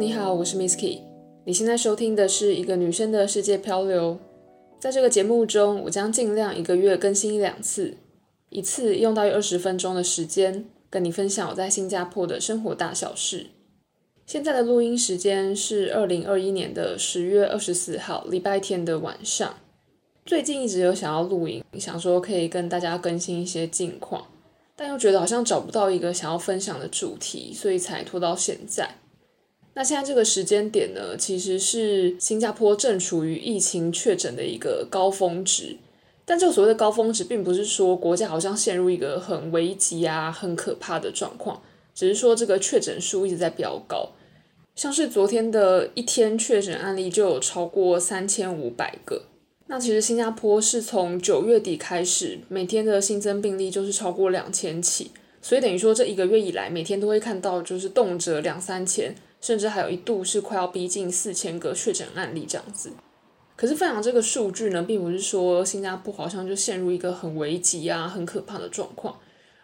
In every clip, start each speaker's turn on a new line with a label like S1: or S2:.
S1: 你好，我是 Misky。你现在收听的是一个女生的世界漂流。在这个节目中，我将尽量一个月更新一两次，一次用到约二十分钟的时间，跟你分享我在新加坡的生活大小事。现在的录音时间是二零二一年的十月二十四号，礼拜天的晚上。最近一直有想要录音，想说可以跟大家更新一些近况，但又觉得好像找不到一个想要分享的主题，所以才拖到现在。那现在这个时间点呢，其实是新加坡正处于疫情确诊的一个高峰值。但这个所谓的高峰值，并不是说国家好像陷入一个很危急啊、很可怕的状况，只是说这个确诊数一直在飙高。像是昨天的一天确诊案例就有超过三千五百个。那其实新加坡是从九月底开始，每天的新增病例就是超过两千起，所以等于说这一个月以来，每天都会看到就是动辄两三千。甚至还有一度是快要逼近四千个确诊案例这样子，可是分享这个数据呢，并不是说新加坡好像就陷入一个很危急啊、很可怕的状况，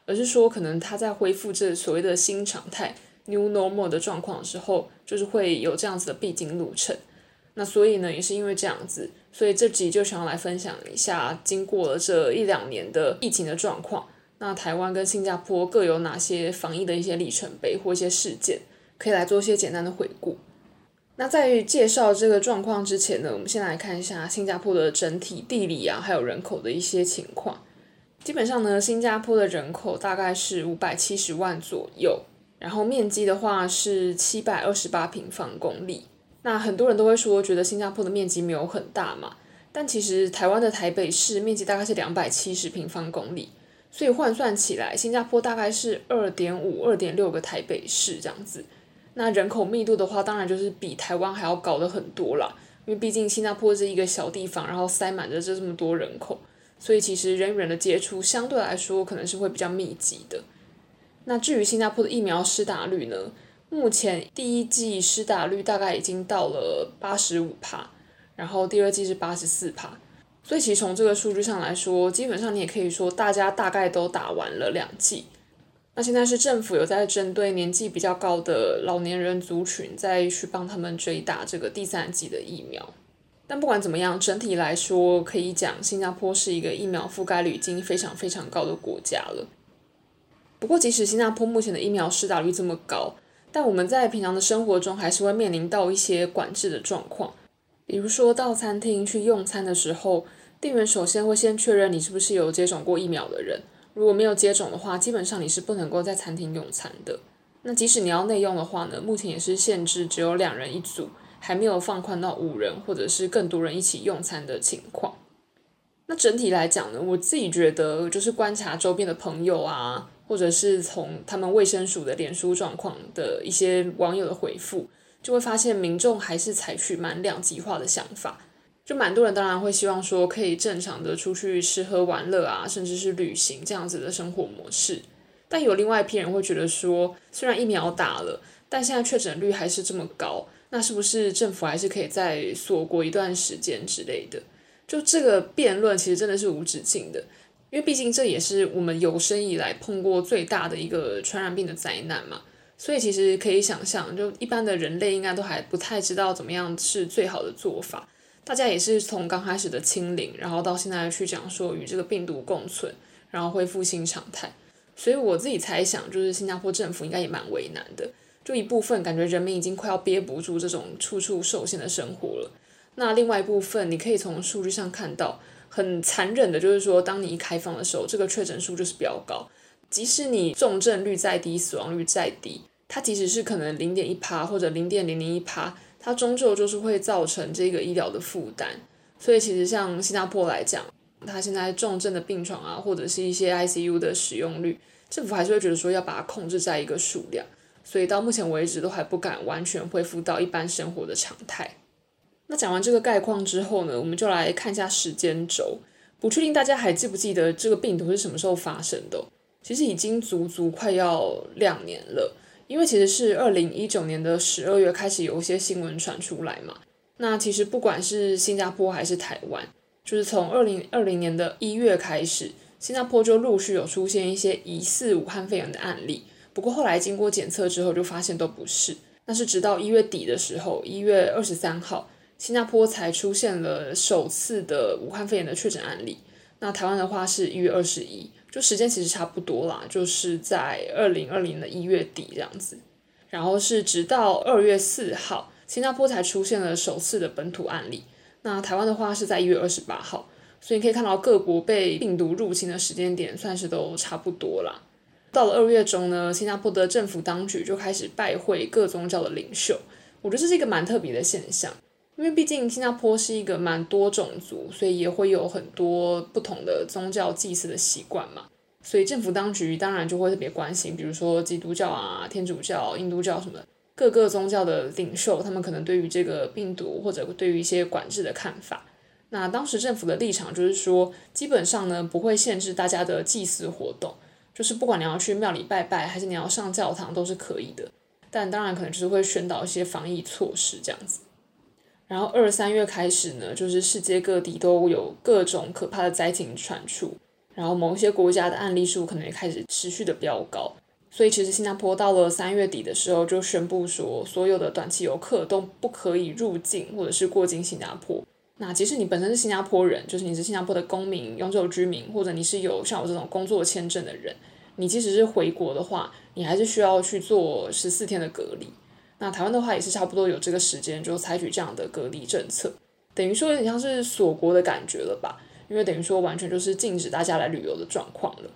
S1: 而是说可能它在恢复这所谓的新常态 （new normal） 的状况的时候，就是会有这样子的必经路程。那所以呢，也是因为这样子，所以这集就想要来分享一下，经过了这一两年的疫情的状况，那台湾跟新加坡各有哪些防疫的一些里程碑或一些事件。可以来做一些简单的回顾。那在介绍这个状况之前呢，我们先来看一下新加坡的整体地理啊，还有人口的一些情况。基本上呢，新加坡的人口大概是五百七十万左右，然后面积的话是七百二十八平方公里。那很多人都会说，觉得新加坡的面积没有很大嘛，但其实台湾的台北市面积大概是两百七十平方公里，所以换算起来，新加坡大概是二点五、二点六个台北市这样子。那人口密度的话，当然就是比台湾还要高的很多啦，因为毕竟新加坡是一个小地方，然后塞满着这这么多人口，所以其实人与人的接触相对来说可能是会比较密集的。那至于新加坡的疫苗施打率呢，目前第一剂施打率大概已经到了八十五趴，然后第二季是八十四趴，所以其实从这个数据上来说，基本上你也可以说大家大概都打完了两剂。那现在是政府有在针对年纪比较高的老年人族群，再去帮他们追打这个第三剂的疫苗。但不管怎么样，整体来说可以讲，新加坡是一个疫苗覆盖率已经非常非常高的国家了。不过，即使新加坡目前的疫苗施打率这么高，但我们在平常的生活中还是会面临到一些管制的状况。比如说到餐厅去用餐的时候，店员首先会先确认你是不是有接种过疫苗的人。如果没有接种的话，基本上你是不能够在餐厅用餐的。那即使你要内用的话呢，目前也是限制只有两人一组，还没有放宽到五人或者是更多人一起用餐的情况。那整体来讲呢，我自己觉得就是观察周边的朋友啊，或者是从他们卫生署的脸书状况的一些网友的回复，就会发现民众还是采取蛮两极化的想法。就蛮多人当然会希望说可以正常的出去吃喝玩乐啊，甚至是旅行这样子的生活模式。但有另外一批人会觉得说，虽然疫苗打了，但现在确诊率还是这么高，那是不是政府还是可以再锁国一段时间之类的？就这个辩论其实真的是无止境的，因为毕竟这也是我们有生以来碰过最大的一个传染病的灾难嘛。所以其实可以想象，就一般的人类应该都还不太知道怎么样是最好的做法。大家也是从刚开始的清零，然后到现在去讲说与这个病毒共存，然后恢复新常态。所以我自己猜想，就是新加坡政府应该也蛮为难的。就一部分感觉人民已经快要憋不住这种处处受限的生活了。那另外一部分，你可以从数据上看到，很残忍的就是说，当你一开放的时候，这个确诊数就是比较高。即使你重症率再低，死亡率再低，它即使是可能零点一趴或者零点零零一趴。它终究就是会造成这个医疗的负担，所以其实像新加坡来讲，它现在重症的病床啊，或者是一些 ICU 的使用率，政府还是会觉得说要把它控制在一个数量，所以到目前为止都还不敢完全恢复到一般生活的常态。那讲完这个概况之后呢，我们就来看一下时间轴，不确定大家还记不记得这个病毒是什么时候发生的？其实已经足足快要两年了。因为其实是二零一九年的十二月开始有一些新闻传出来嘛，那其实不管是新加坡还是台湾，就是从二零二零年的一月开始，新加坡就陆续有出现一些疑似武汉肺炎的案例，不过后来经过检测之后就发现都不是。那是直到一月底的时候，一月二十三号，新加坡才出现了首次的武汉肺炎的确诊案例。那台湾的话是一月二十一，就时间其实差不多啦，就是在二零二零的一月底这样子。然后是直到二月四号，新加坡才出现了首次的本土案例。那台湾的话是在一月二十八号，所以你可以看到各国被病毒入侵的时间点算是都差不多啦。到了二月中呢，新加坡的政府当局就开始拜会各宗教的领袖。我觉得这是一个蛮特别的现象，因为毕竟新加坡是一个蛮多种族，所以也会有很多不同的宗教祭祀的习惯嘛。所以政府当局当然就会特别关心，比如说基督教啊、天主教、印度教什么的各个宗教的领袖，他们可能对于这个病毒或者对于一些管制的看法。那当时政府的立场就是说，基本上呢不会限制大家的祭祀活动。就是不管你要去庙里拜拜，还是你要上教堂，都是可以的。但当然可能就是会宣导一些防疫措施这样子。然后二三月开始呢，就是世界各地都有各种可怕的灾情传出，然后某一些国家的案例数可能也开始持续的飙高。所以其实新加坡到了三月底的时候就宣布说，所有的短期游客都不可以入境或者是过境新加坡。那即使你本身是新加坡人，就是你是新加坡的公民、永久居民，或者你是有像我这种工作签证的人，你即使是回国的话，你还是需要去做十四天的隔离。那台湾的话也是差不多有这个时间就采取这样的隔离政策，等于说有点像是锁国的感觉了吧？因为等于说完全就是禁止大家来旅游的状况了。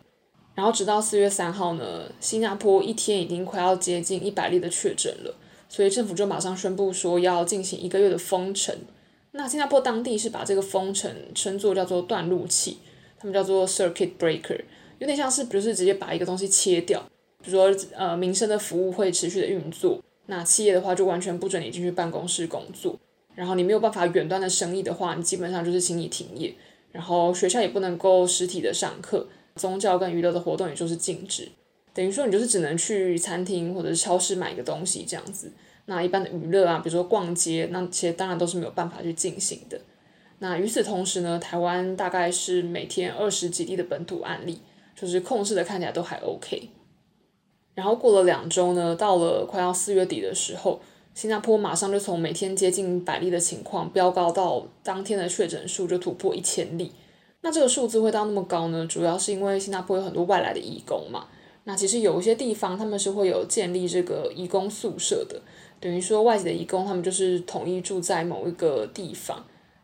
S1: 然后直到四月三号呢，新加坡一天已经快要接近一百例的确诊了，所以政府就马上宣布说要进行一个月的封城。那新加坡当地是把这个封城称作叫做断路器，他们叫做 circuit breaker，有点像是，比如是直接把一个东西切掉，比如说呃民生的服务会持续的运作，那企业的话就完全不准你进去办公室工作，然后你没有办法远端的生意的话，你基本上就是请你停业，然后学校也不能够实体的上课，宗教跟娱乐的活动也就是禁止，等于说你就是只能去餐厅或者是超市买一个东西这样子。那一般的娱乐啊，比如说逛街，那其实当然都是没有办法去进行的。那与此同时呢，台湾大概是每天二十几例的本土案例，就是控制的看起来都还 OK。然后过了两周呢，到了快要四月底的时候，新加坡马上就从每天接近百例的情况飙高到当天的确诊数就突破一千例。那这个数字会到那么高呢？主要是因为新加坡有很多外来的义工嘛。那其实有一些地方他们是会有建立这个义工宿舍的。等于说外籍的义工，他们就是统一住在某一个地方。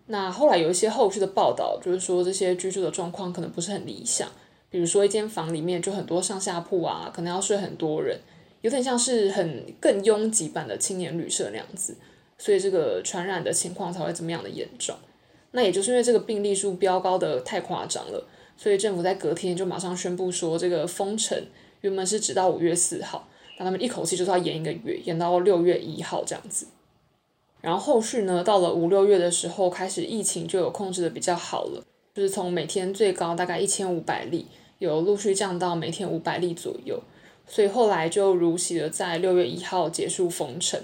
S1: 那后来有一些后续的报道，就是说这些居住的状况可能不是很理想。比如说一间房里面就很多上下铺啊，可能要睡很多人，有点像是很更拥挤版的青年旅社那样子。所以这个传染的情况才会这么样的严重。那也就是因为这个病例数飙高的太夸张了，所以政府在隔天就马上宣布说，这个封城原本是直到五月四号。那他们一口气就是要延一个月，延到六月一号这样子。然后后续呢，到了五六月的时候，开始疫情就有控制的比较好了，就是从每天最高大概一千五百例，有陆续降到每天五百例左右。所以后来就如期的在六月一号结束封城。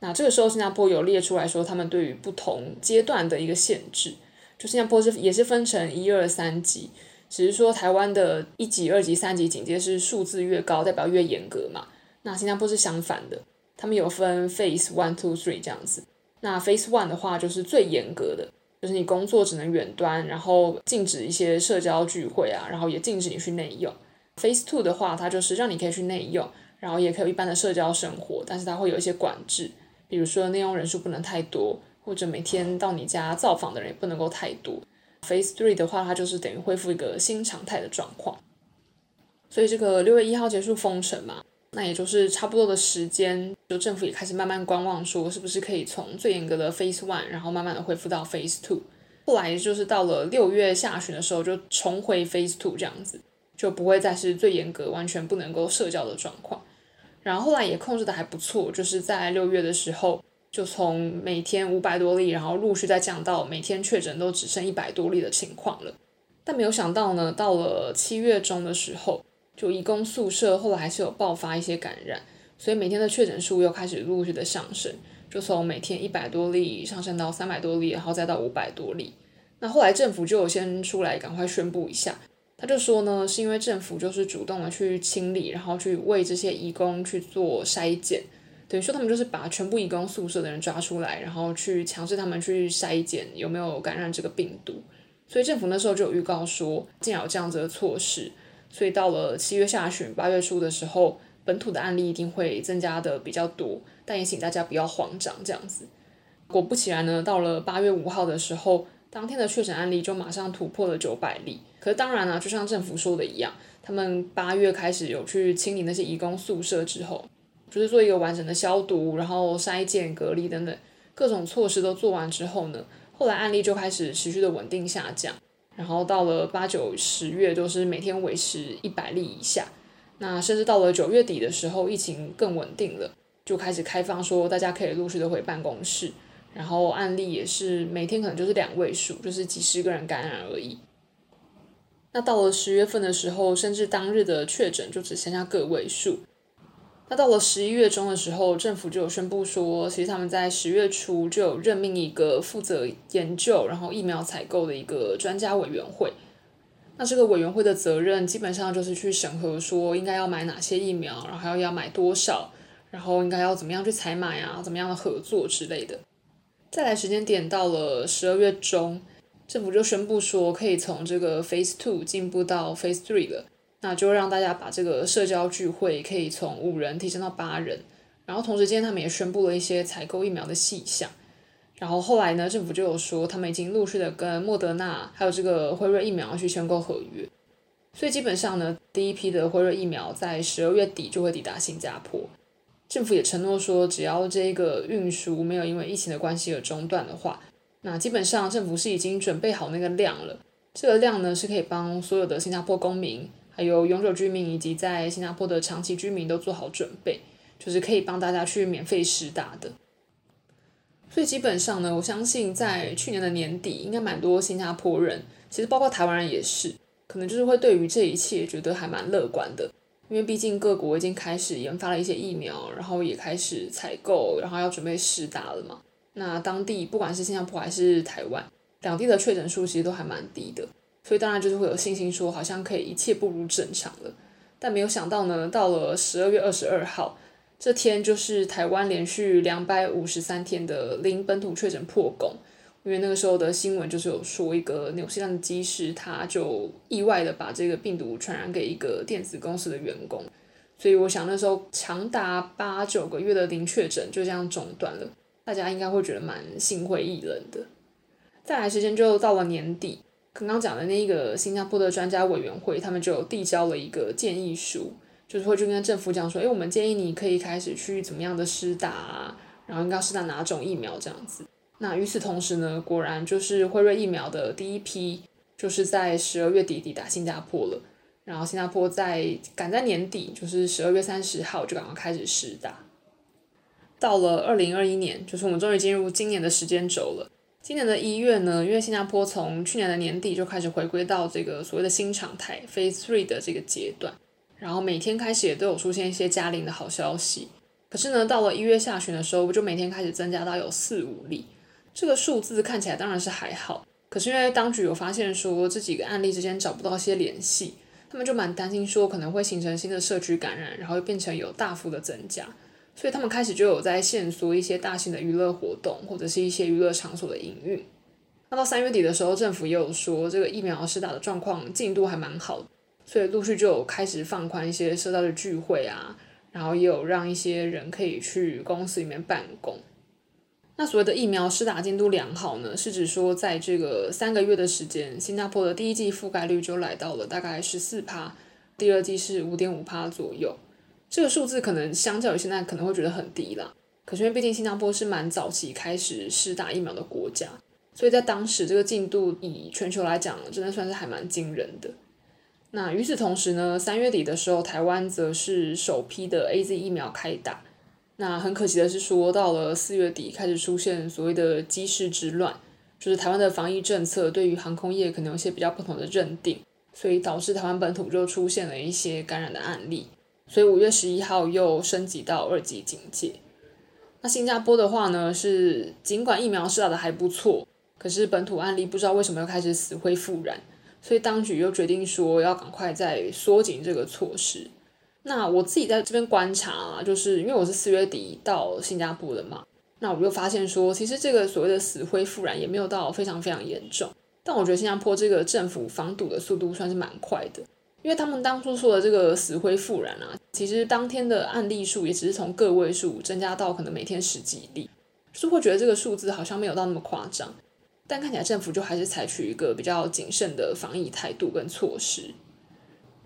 S1: 那这个时候新加坡有列出来说，他们对于不同阶段的一个限制，就新加坡是也是分成一二三级，只是说台湾的一级、二级、三级警戒是数字越高，代表越严格嘛。那新加坡是相反的，他们有分 phase one, two, three 这样子。那 phase one 的话就是最严格的，就是你工作只能远端，然后禁止一些社交聚会啊，然后也禁止你去内用。phase two 的话，它就是让你可以去内用，然后也可以有一般的社交生活，但是它会有一些管制，比如说内用人数不能太多，或者每天到你家造访的人也不能够太多。phase three 的话，它就是等于恢复一个新常态的状况。所以这个六月一号结束封城嘛。那也就是差不多的时间，就政府也开始慢慢观望，说是不是可以从最严格的 Phase One，然后慢慢的恢复到 Phase Two。后来就是到了六月下旬的时候，就重回 Phase Two 这样子，就不会再是最严格、完全不能够社交的状况。然后后来也控制的还不错，就是在六月的时候，就从每天五百多例，然后陆续再降到每天确诊都只剩一百多例的情况了。但没有想到呢，到了七月中的时候。就移工宿舍后来还是有爆发一些感染，所以每天的确诊数又开始陆续的上升，就从每天一百多例上升到三百多例，然后再到五百多例。那后来政府就有先出来赶快宣布一下，他就说呢，是因为政府就是主动的去清理，然后去为这些移工去做筛检，等于说他们就是把全部移工宿舍的人抓出来，然后去强制他们去筛检有没有感染这个病毒。所以政府那时候就有预告说，既然有这样子的措施，所以到了七月下旬、八月初的时候，本土的案例一定会增加的比较多。但也请大家不要慌张，这样子。果不其然呢，到了八月五号的时候，当天的确诊案例就马上突破了九百例。可是当然呢，就像政府说的一样，他们八月开始有去清理那些移工宿舍之后，就是做一个完整的消毒，然后筛检、隔离等等各种措施都做完之后呢，后来案例就开始持续的稳定下降，然后到了八九十月都是每天维持一百例以下。那甚至到了九月底的时候，疫情更稳定了，就开始开放说大家可以陆续的回办公室。然后案例也是每天可能就是两位数，就是几十个人感染而已。那到了十月份的时候，甚至当日的确诊就只剩下个位数。那到了十一月中的时候，政府就有宣布说，其实他们在十月初就有任命一个负责研究然后疫苗采购的一个专家委员会。那这个委员会的责任基本上就是去审核说应该要买哪些疫苗，然后要要买多少，然后应该要怎么样去采买啊，怎么样的合作之类的。再来时间点到了十二月中，政府就宣布说可以从这个 Phase Two 进步到 Phase Three 了，那就让大家把这个社交聚会可以从五人提升到八人，然后同时间他们也宣布了一些采购疫苗的细项，然后后来呢，政府就有说他们已经陆续的跟莫德纳还有这个辉瑞疫苗去签购合约，所以基本上呢，第一批的辉瑞疫苗在十二月底就会抵达新加坡。政府也承诺说，只要这个运输没有因为疫情的关系而中断的话，那基本上政府是已经准备好那个量了。这个量呢，是可以帮所有的新加坡公民、还有永久居民以及在新加坡的长期居民都做好准备，就是可以帮大家去免费施打的。所以基本上呢，我相信在去年的年底，应该蛮多新加坡人，其实包括台湾人也是，可能就是会对于这一切觉得还蛮乐观的。因为毕竟各国已经开始研发了一些疫苗，然后也开始采购，然后要准备施打了嘛。那当地不管是新加坡还是台湾，两地的确诊数其实都还蛮低的，所以当然就是会有信心说好像可以一切步入正常了。但没有想到呢，到了十二月二十二号这天，就是台湾连续两百五十三天的零本土确诊破功。因为那个时候的新闻就是有说，一个纽西兰的机师，他就意外的把这个病毒传染给一个电子公司的员工，所以我想那时候长达八九个月的零确诊就这样中断了，大家应该会觉得蛮心灰意冷的。再来时间就到了年底，刚刚讲的那个新加坡的专家委员会，他们就递交了一个建议书，就是会去跟政府讲说，诶，我们建议你可以开始去怎么样的施打啊，然后应该施打哪种疫苗这样子。那与此同时呢，果然就是辉瑞疫苗的第一批，就是在十二月底抵达新加坡了。然后新加坡在赶在年底，就是十二月三十号就赶快开始施打。到了二零二一年，就是我们终于进入今年的时间轴了。今年的一月呢，因为新加坡从去年的年底就开始回归到这个所谓的新常态 Phase Three 的这个阶段，然后每天开始也都有出现一些加零的好消息。可是呢，到了一月下旬的时候，就每天开始增加到有四五例。这个数字看起来当然是还好，可是因为当局有发现说这几个案例之间找不到一些联系，他们就蛮担心说可能会形成新的社区感染，然后又变成有大幅的增加，所以他们开始就有在限缩一些大型的娱乐活动或者是一些娱乐场所的营运。那到三月底的时候，政府也有说这个疫苗施打的状况进度还蛮好的，所以陆续就有开始放宽一些社交的聚会啊，然后也有让一些人可以去公司里面办公。那所谓的疫苗施打进度良好呢，是指说在这个三个月的时间，新加坡的第一季覆盖率就来到了大概十四趴，第二季是五点五趴左右。这个数字可能相较于现在可能会觉得很低啦，可是因为毕竟新加坡是蛮早期开始施打疫苗的国家，所以在当时这个进度以全球来讲，真的算是还蛮惊人的。那与此同时呢，三月底的时候，台湾则是首批的 AZ 疫苗开打。那很可惜的是，说到了四月底开始出现所谓的机师之乱，就是台湾的防疫政策对于航空业可能有些比较不同的认定，所以导致台湾本土就出现了一些感染的案例，所以五月十一号又升级到二级警戒。那新加坡的话呢，是尽管疫苗施打的还不错，可是本土案例不知道为什么又开始死灰复燃，所以当局又决定说要赶快再缩紧这个措施。那我自己在这边观察啊，就是因为我是四月底到新加坡的嘛，那我就发现说，其实这个所谓的死灰复燃也没有到非常非常严重。但我觉得新加坡这个政府防堵的速度算是蛮快的，因为他们当初说的这个死灰复燃啊，其实当天的案例数也只是从个位数增加到可能每天十几例，就是会觉得这个数字好像没有到那么夸张，但看起来政府就还是采取一个比较谨慎的防疫态度跟措施。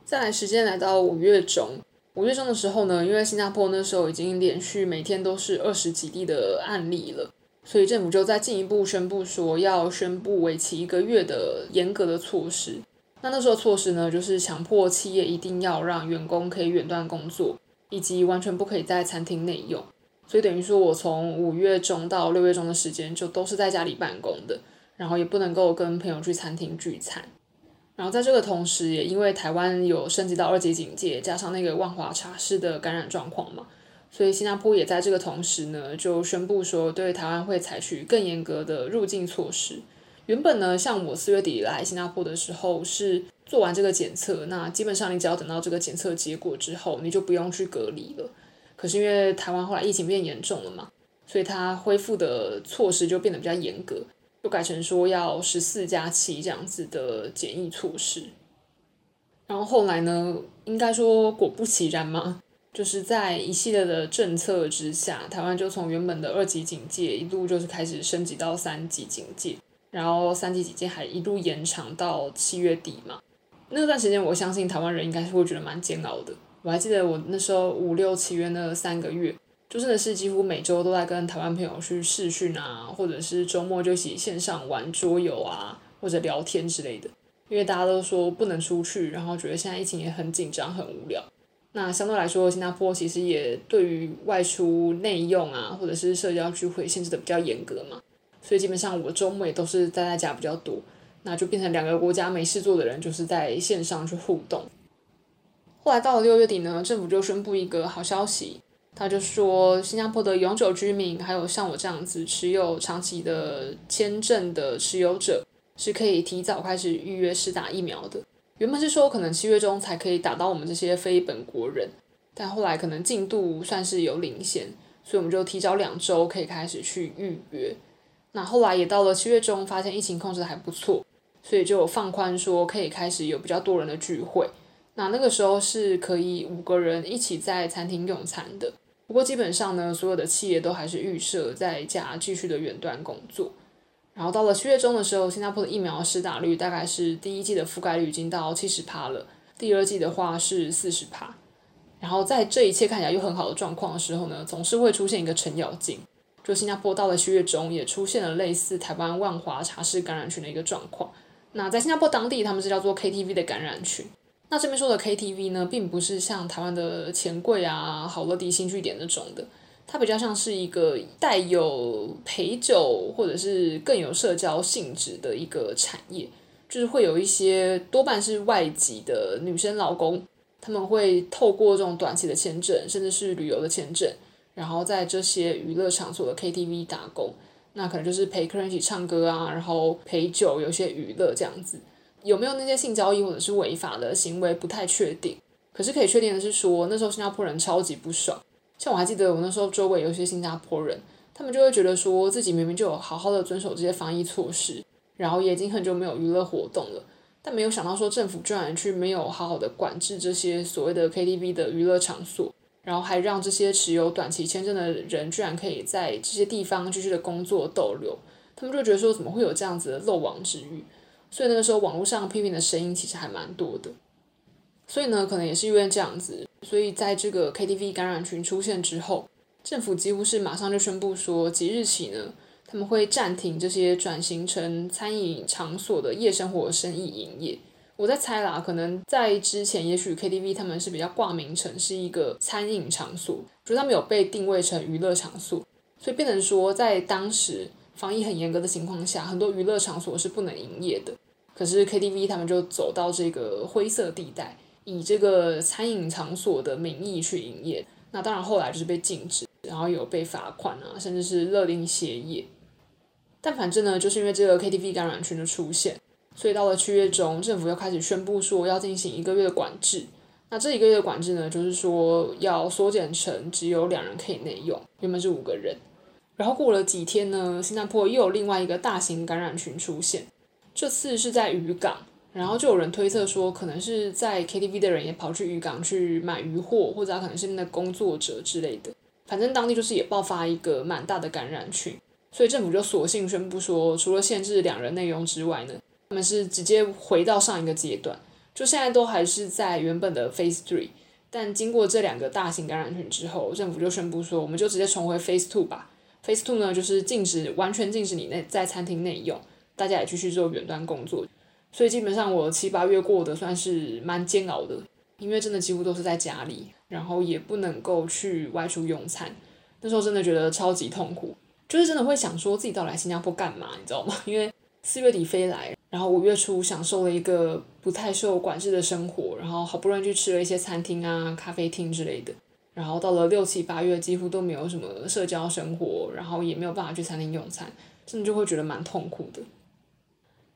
S1: 再来时间来到五月中。五月中的时候呢，因为新加坡那时候已经连续每天都是二十几例的案例了，所以政府就在进一步宣布说要宣布为期一个月的严格的措施。那那时候措施呢，就是强迫企业一定要让员工可以远端工作，以及完全不可以在餐厅内用。所以等于说我从五月中到六月中的时间就都是在家里办公的，然后也不能够跟朋友去餐厅聚餐。然后在这个同时，也因为台湾有升级到二级警戒，加上那个万华茶室的感染状况嘛，所以新加坡也在这个同时呢，就宣布说对台湾会采取更严格的入境措施。原本呢，像我四月底来新加坡的时候，是做完这个检测，那基本上你只要等到这个检测结果之后，你就不用去隔离了。可是因为台湾后来疫情变严重了嘛，所以它恢复的措施就变得比较严格。就改成说要十四加七这样子的检疫措施，然后后来呢，应该说果不其然嘛，就是在一系列的政策之下，台湾就从原本的二级警戒一路就是开始升级到三级警戒，然后三级警戒还一路延长到七月底嘛。那段时间，我相信台湾人应该是会觉得蛮煎熬的。我还记得我那时候五六七月那三个月。就真的是几乎每周都在跟台湾朋友去视讯啊，或者是周末就一起线上玩桌游啊，或者聊天之类的。因为大家都说不能出去，然后觉得现在疫情也很紧张、很无聊。那相对来说，新加坡其实也对于外出内用啊，或者是社交聚会限制的比较严格嘛。所以基本上我周末也都是待在家比较多，那就变成两个国家没事做的人就是在线上去互动。后来到了六月底呢，政府就宣布一个好消息。他就说，新加坡的永久居民，还有像我这样子持有长期的签证的持有者，是可以提早开始预约施打疫苗的。原本是说可能七月中才可以打到我们这些非本国人，但后来可能进度算是有领先，所以我们就提早两周可以开始去预约。那后来也到了七月中，发现疫情控制得还不错，所以就放宽说可以开始有比较多人的聚会。那那个时候是可以五个人一起在餐厅用餐的。不过基本上呢，所有的企业都还是预设在家继续的远端工作。然后到了七月中的时候，新加坡的疫苗施打率大概是第一季的覆盖率已经到七十趴了，第二季的话是四十趴。然后在这一切看起来又很好的状况的时候呢，总是会出现一个程咬金，就新加坡到了七月中也出现了类似台湾万华茶室感染群的一个状况。那在新加坡当地，他们是叫做 KTV 的感染群。那这边说的 KTV 呢，并不是像台湾的钱柜啊、好乐迪、新聚点那种的，它比较像是一个带有陪酒或者是更有社交性质的一个产业，就是会有一些多半是外籍的女生劳工，他们会透过这种短期的签证，甚至是旅游的签证，然后在这些娱乐场所的 KTV 打工，那可能就是陪客人一起唱歌啊，然后陪酒，有些娱乐这样子。有没有那些性交易或者是违法的行为不太确定，可是可以确定的是说，那时候新加坡人超级不爽。像我还记得我那时候周围有些新加坡人，他们就会觉得说自己明明就有好好的遵守这些防疫措施，然后也已经很久没有娱乐活动了，但没有想到说政府居然去没有好好的管制这些所谓的 KTV 的娱乐场所，然后还让这些持有短期签证的人居然可以在这些地方继续的工作逗留，他们就觉得说怎么会有这样子的漏网之鱼。所以那个时候，网络上批评的声音其实还蛮多的。所以呢，可能也是因为这样子，所以在这个 KTV 感染群出现之后，政府几乎是马上就宣布说，即日起呢，他们会暂停这些转型成餐饮场所的夜生活生意营业。我在猜啦，可能在之前，也许 KTV 他们是比较挂名成是一个餐饮场所，就是他们有被定位成娱乐场所，所以变成说在当时。防疫很严格的情况下，很多娱乐场所是不能营业的。可是 KTV 他们就走到这个灰色地带，以这个餐饮场所的名义去营业。那当然后来就是被禁止，然后有被罚款啊，甚至是勒令歇业。但反正呢，就是因为这个 KTV 感染群的出现，所以到了七月中，政府又开始宣布说要进行一个月的管制。那这一个月的管制呢，就是说要缩减成只有两人可以内用，原本是五个人。然后过了几天呢，新加坡又有另外一个大型感染群出现，这次是在渔港，然后就有人推测说，可能是在 KTV 的人也跑去渔港去买渔货，或者可能是那工作者之类的。反正当地就是也爆发一个蛮大的感染群，所以政府就索性宣布说，除了限制两人内用之外呢，他们是直接回到上一个阶段，就现在都还是在原本的 Phase Three，但经过这两个大型感染群之后，政府就宣布说，我们就直接重回 Phase Two 吧。Phase Two 呢，就是禁止，完全禁止你内在餐厅内用，大家也继续做远端工作。所以基本上我七八月过得算是蛮煎熬的，因为真的几乎都是在家里，然后也不能够去外出用餐。那时候真的觉得超级痛苦，就是真的会想说自己到来新加坡干嘛，你知道吗？因为四月底飞来，然后五月初享受了一个不太受管制的生活，然后好不容易去吃了一些餐厅啊、咖啡厅之类的。然后到了六七八月，几乎都没有什么社交生活，然后也没有办法去餐厅用餐，真的就会觉得蛮痛苦的。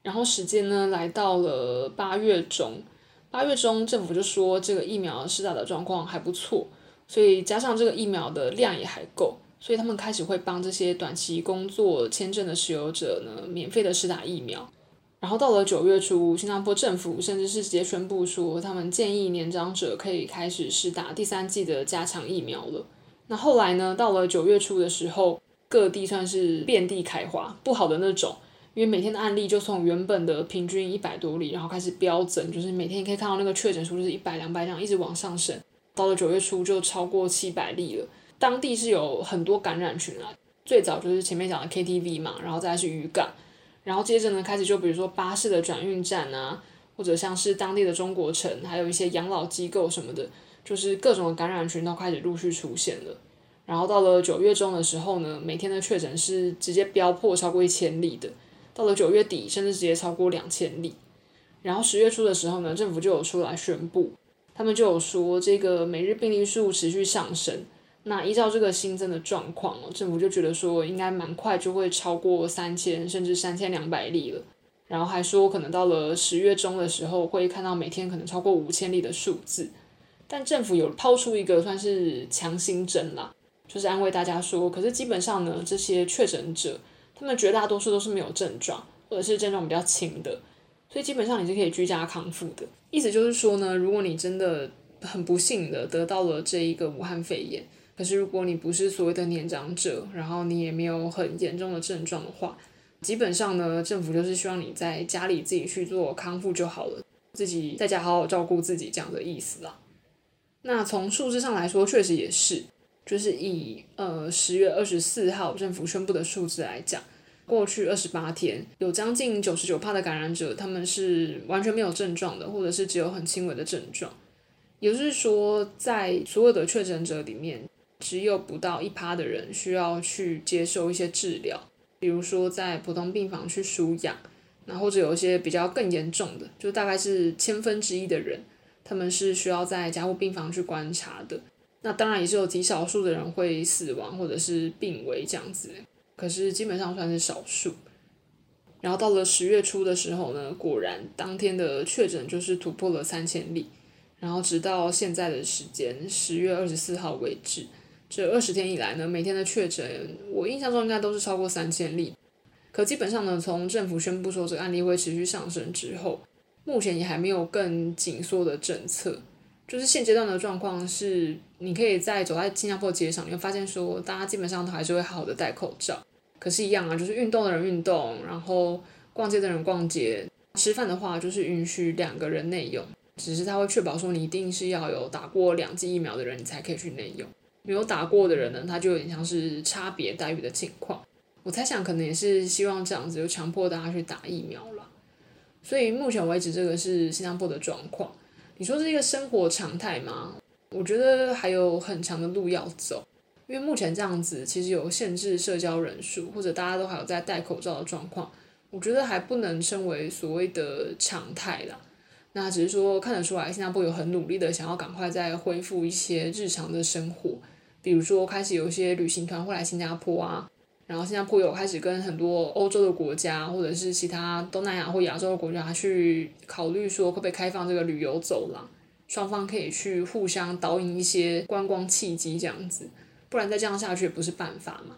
S1: 然后时间呢，来到了八月中，八月中政府就说这个疫苗施打的状况还不错，所以加上这个疫苗的量也还够，所以他们开始会帮这些短期工作签证的持有者呢，免费的施打疫苗。然后到了九月初，新加坡政府甚至是直接宣布说，他们建议年长者可以开始施打第三剂的加强疫苗了。那后来呢，到了九月初的时候，各地算是遍地开花，不好的那种，因为每天的案例就从原本的平均一百多例，然后开始飙增，就是每天你可以看到那个确诊数就是一百、两百这样一直往上升。到了九月初就超过七百例了，当地是有很多感染群啊，最早就是前面讲的 KTV 嘛，然后再是渔港。然后接着呢，开始就比如说巴士的转运站啊，或者像是当地的中国城，还有一些养老机构什么的，就是各种感染群都开始陆续出现了。然后到了九月中的时候呢，每天的确诊是直接飙破超过一千例的，到了九月底甚至直接超过两千例。然后十月初的时候呢，政府就有出来宣布，他们就有说这个每日病例数持续上升。那依照这个新增的状况，政府就觉得说应该蛮快就会超过三千，甚至三千两百例了。然后还说可能到了十月中的时候会看到每天可能超过五千例的数字。但政府有抛出一个算是强心针啦，就是安慰大家说，可是基本上呢，这些确诊者他们绝大多数都是没有症状，或者是症状比较轻的，所以基本上你是可以居家康复的。意思就是说呢，如果你真的很不幸的得到了这一个武汉肺炎。可是，如果你不是所谓的年长者，然后你也没有很严重的症状的话，基本上呢，政府就是希望你在家里自己去做康复就好了，自己在家好好照顾自己这样的意思啦。那从数字上来说，确实也是，就是以呃十月二十四号政府宣布的数字来讲，过去二十八天有将近九十九趴的感染者，他们是完全没有症状的，或者是只有很轻微的症状，也就是说，在所有的确诊者里面。只有不到一趴的人需要去接受一些治疗，比如说在普通病房去输氧，那或者有一些比较更严重的，就大概是千分之一的人，他们是需要在加护病房去观察的。那当然也是有极少数的人会死亡或者是病危这样子，可是基本上算是少数。然后到了十月初的时候呢，果然当天的确诊就是突破了三千例，然后直到现在的时间，十月二十四号为止。这二十天以来呢，每天的确诊，我印象中应该都是超过三千例。可基本上呢，从政府宣布说这个案例会持续上升之后，目前也还没有更紧缩的政策。就是现阶段的状况是，你可以在走在新加坡街上，你会发现说，大家基本上都还是会好好的戴口罩。可是，一样啊，就是运动的人运动，然后逛街的人逛街，吃饭的话就是允许两个人内用，只是他会确保说你一定是要有打过两剂疫苗的人，你才可以去内用。没有打过的人呢，他就有点像是差别待遇的情况。我猜想可能也是希望这样子就强迫大家去打疫苗了。所以目前为止，这个是新加坡的状况。你说是一个生活常态吗？我觉得还有很长的路要走。因为目前这样子，其实有限制社交人数，或者大家都还有在戴口罩的状况，我觉得还不能称为所谓的常态啦。那只是说看得出来，新加坡有很努力的想要赶快再恢复一些日常的生活。比如说，开始有一些旅行团会来新加坡啊，然后新加坡有开始跟很多欧洲的国家，或者是其他东南亚或亚洲的国家去考虑说，可不可以开放这个旅游走廊，双方可以去互相导引一些观光契机这样子，不然再这样下去也不是办法嘛。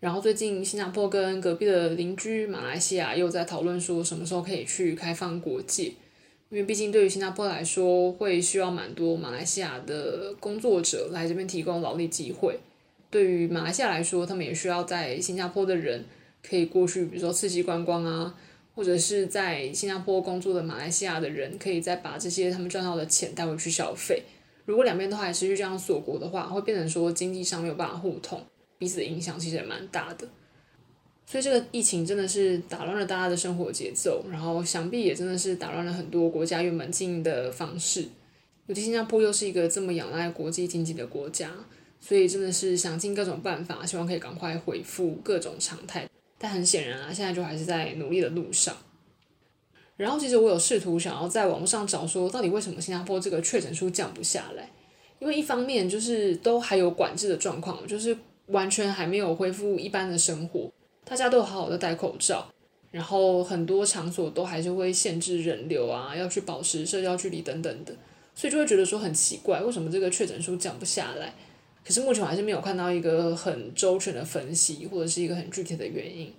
S1: 然后最近新加坡跟隔壁的邻居马来西亚又在讨论说什么时候可以去开放国界，因为毕竟对于新加坡来说，会需要蛮多马来西亚的工作者来这边提供劳力机会。对于马来西亚来说，他们也需要在新加坡的人可以过去，比如说刺激观光啊。或者是在新加坡工作的马来西亚的人，可以再把这些他们赚到的钱带回去消费。如果两边都还持续这样锁国的话，会变成说经济上没有办法互通，彼此的影响其实也蛮大的。所以这个疫情真的是打乱了大家的生活节奏，然后想必也真的是打乱了很多国家原本经营的方式。尤其新加坡又是一个这么仰赖国际经济的国家，所以真的是想尽各种办法，希望可以赶快恢复各种常态。但很显然啊，现在就还是在努力的路上。然后其实我有试图想要在网络上找说，到底为什么新加坡这个确诊数降不下来？因为一方面就是都还有管制的状况，就是完全还没有恢复一般的生活，大家都好好的戴口罩，然后很多场所都还是会限制人流啊，要去保持社交距离等等的，所以就会觉得说很奇怪，为什么这个确诊数降不下来？可是目前我还是没有看到一个很周全的分析，或者是一个很具体的原因，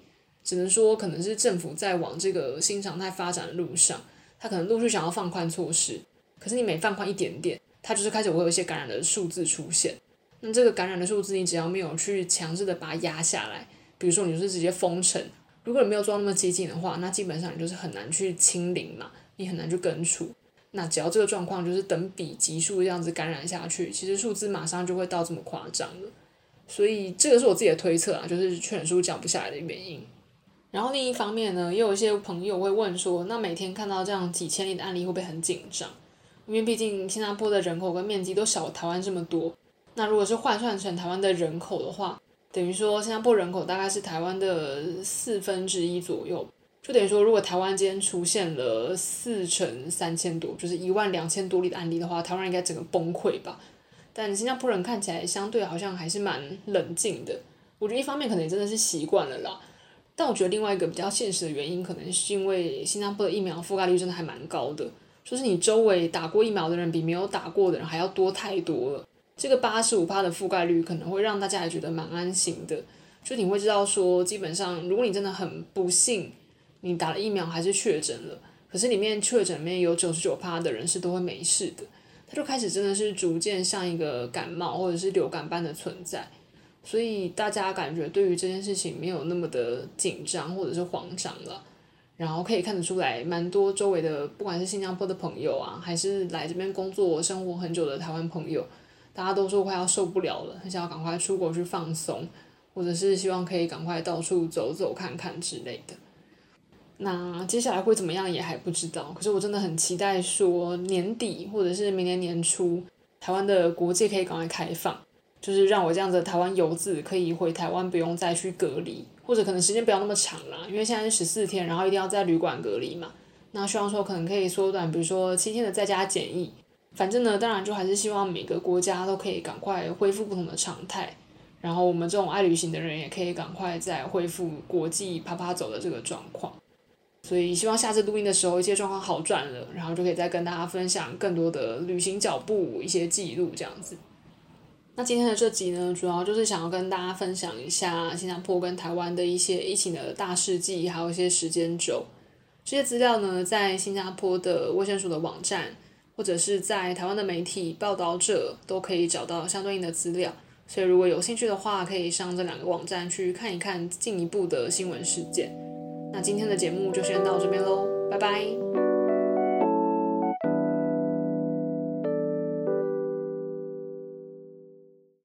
S1: 只能说可能是政府在往这个新常态发展的路上，他可能陆续想要放宽措施，可是你每放宽一点点，它就是开始会有一些感染的数字出现。那这个感染的数字，你只要没有去强制的把它压下来，比如说你就是直接封城，如果你没有做到那么激进的话，那基本上你就是很难去清零嘛，你很难去根除。那只要这个状况就是等比级数这样子感染下去，其实数字马上就会到这么夸张了。所以这个是我自己的推测啊，就是确诊数降不下来的原因。然后另一方面呢，也有一些朋友会问说，那每天看到这样几千例的案例会不会很紧张？因为毕竟新加坡的人口跟面积都小台湾这么多。那如果是换算成台湾的人口的话，等于说新加坡人口大概是台湾的四分之一左右。就等于说，如果台湾今天出现了四成三千多，就是一万两千多例的案例的话，台湾应该整个崩溃吧？但新加坡人看起来相对好像还是蛮冷静的。我觉得一方面可能真的是习惯了啦，但我觉得另外一个比较现实的原因，可能是因为新加坡的疫苗覆盖率真的还蛮高的，就是你周围打过疫苗的人比没有打过的人还要多太多了。这个八十五趴的覆盖率可能会让大家也觉得蛮安心的，就你会知道说，基本上如果你真的很不幸。你打了疫苗还是确诊了，可是里面确诊里面有九十九趴的人是都会没事的，他就开始真的是逐渐像一个感冒或者是流感般的存在，所以大家感觉对于这件事情没有那么的紧张或者是慌张了，然后可以看得出来，蛮多周围的不管是新加坡的朋友啊，还是来这边工作生活很久的台湾朋友，大家都说快要受不了了，很想要赶快出国去放松，或者是希望可以赶快到处走走看看之类的。那接下来会怎么样也还不知道，可是我真的很期待说年底或者是明年年初，台湾的国界可以赶快开放，就是让我这样的台湾游子可以回台湾，不用再去隔离，或者可能时间不要那么长啦，因为现在是十四天，然后一定要在旅馆隔离嘛。那希望说可能可以缩短，比如说七天的在家检疫。反正呢，当然就还是希望每个国家都可以赶快恢复不同的常态，然后我们这种爱旅行的人也可以赶快再恢复国际啪啪走的这个状况。所以希望下次录音的时候，一切状况好转了，然后就可以再跟大家分享更多的旅行脚步、一些记录这样子。那今天的这集呢，主要就是想要跟大家分享一下新加坡跟台湾的一些疫情的大事记，还有一些时间轴。这些资料呢，在新加坡的卫生署的网站，或者是在台湾的媒体报道者都可以找到相对应的资料。所以如果有兴趣的话，可以上这两个网站去看一看进一步的新闻事件。那今天的节目就先到这边喽，拜拜。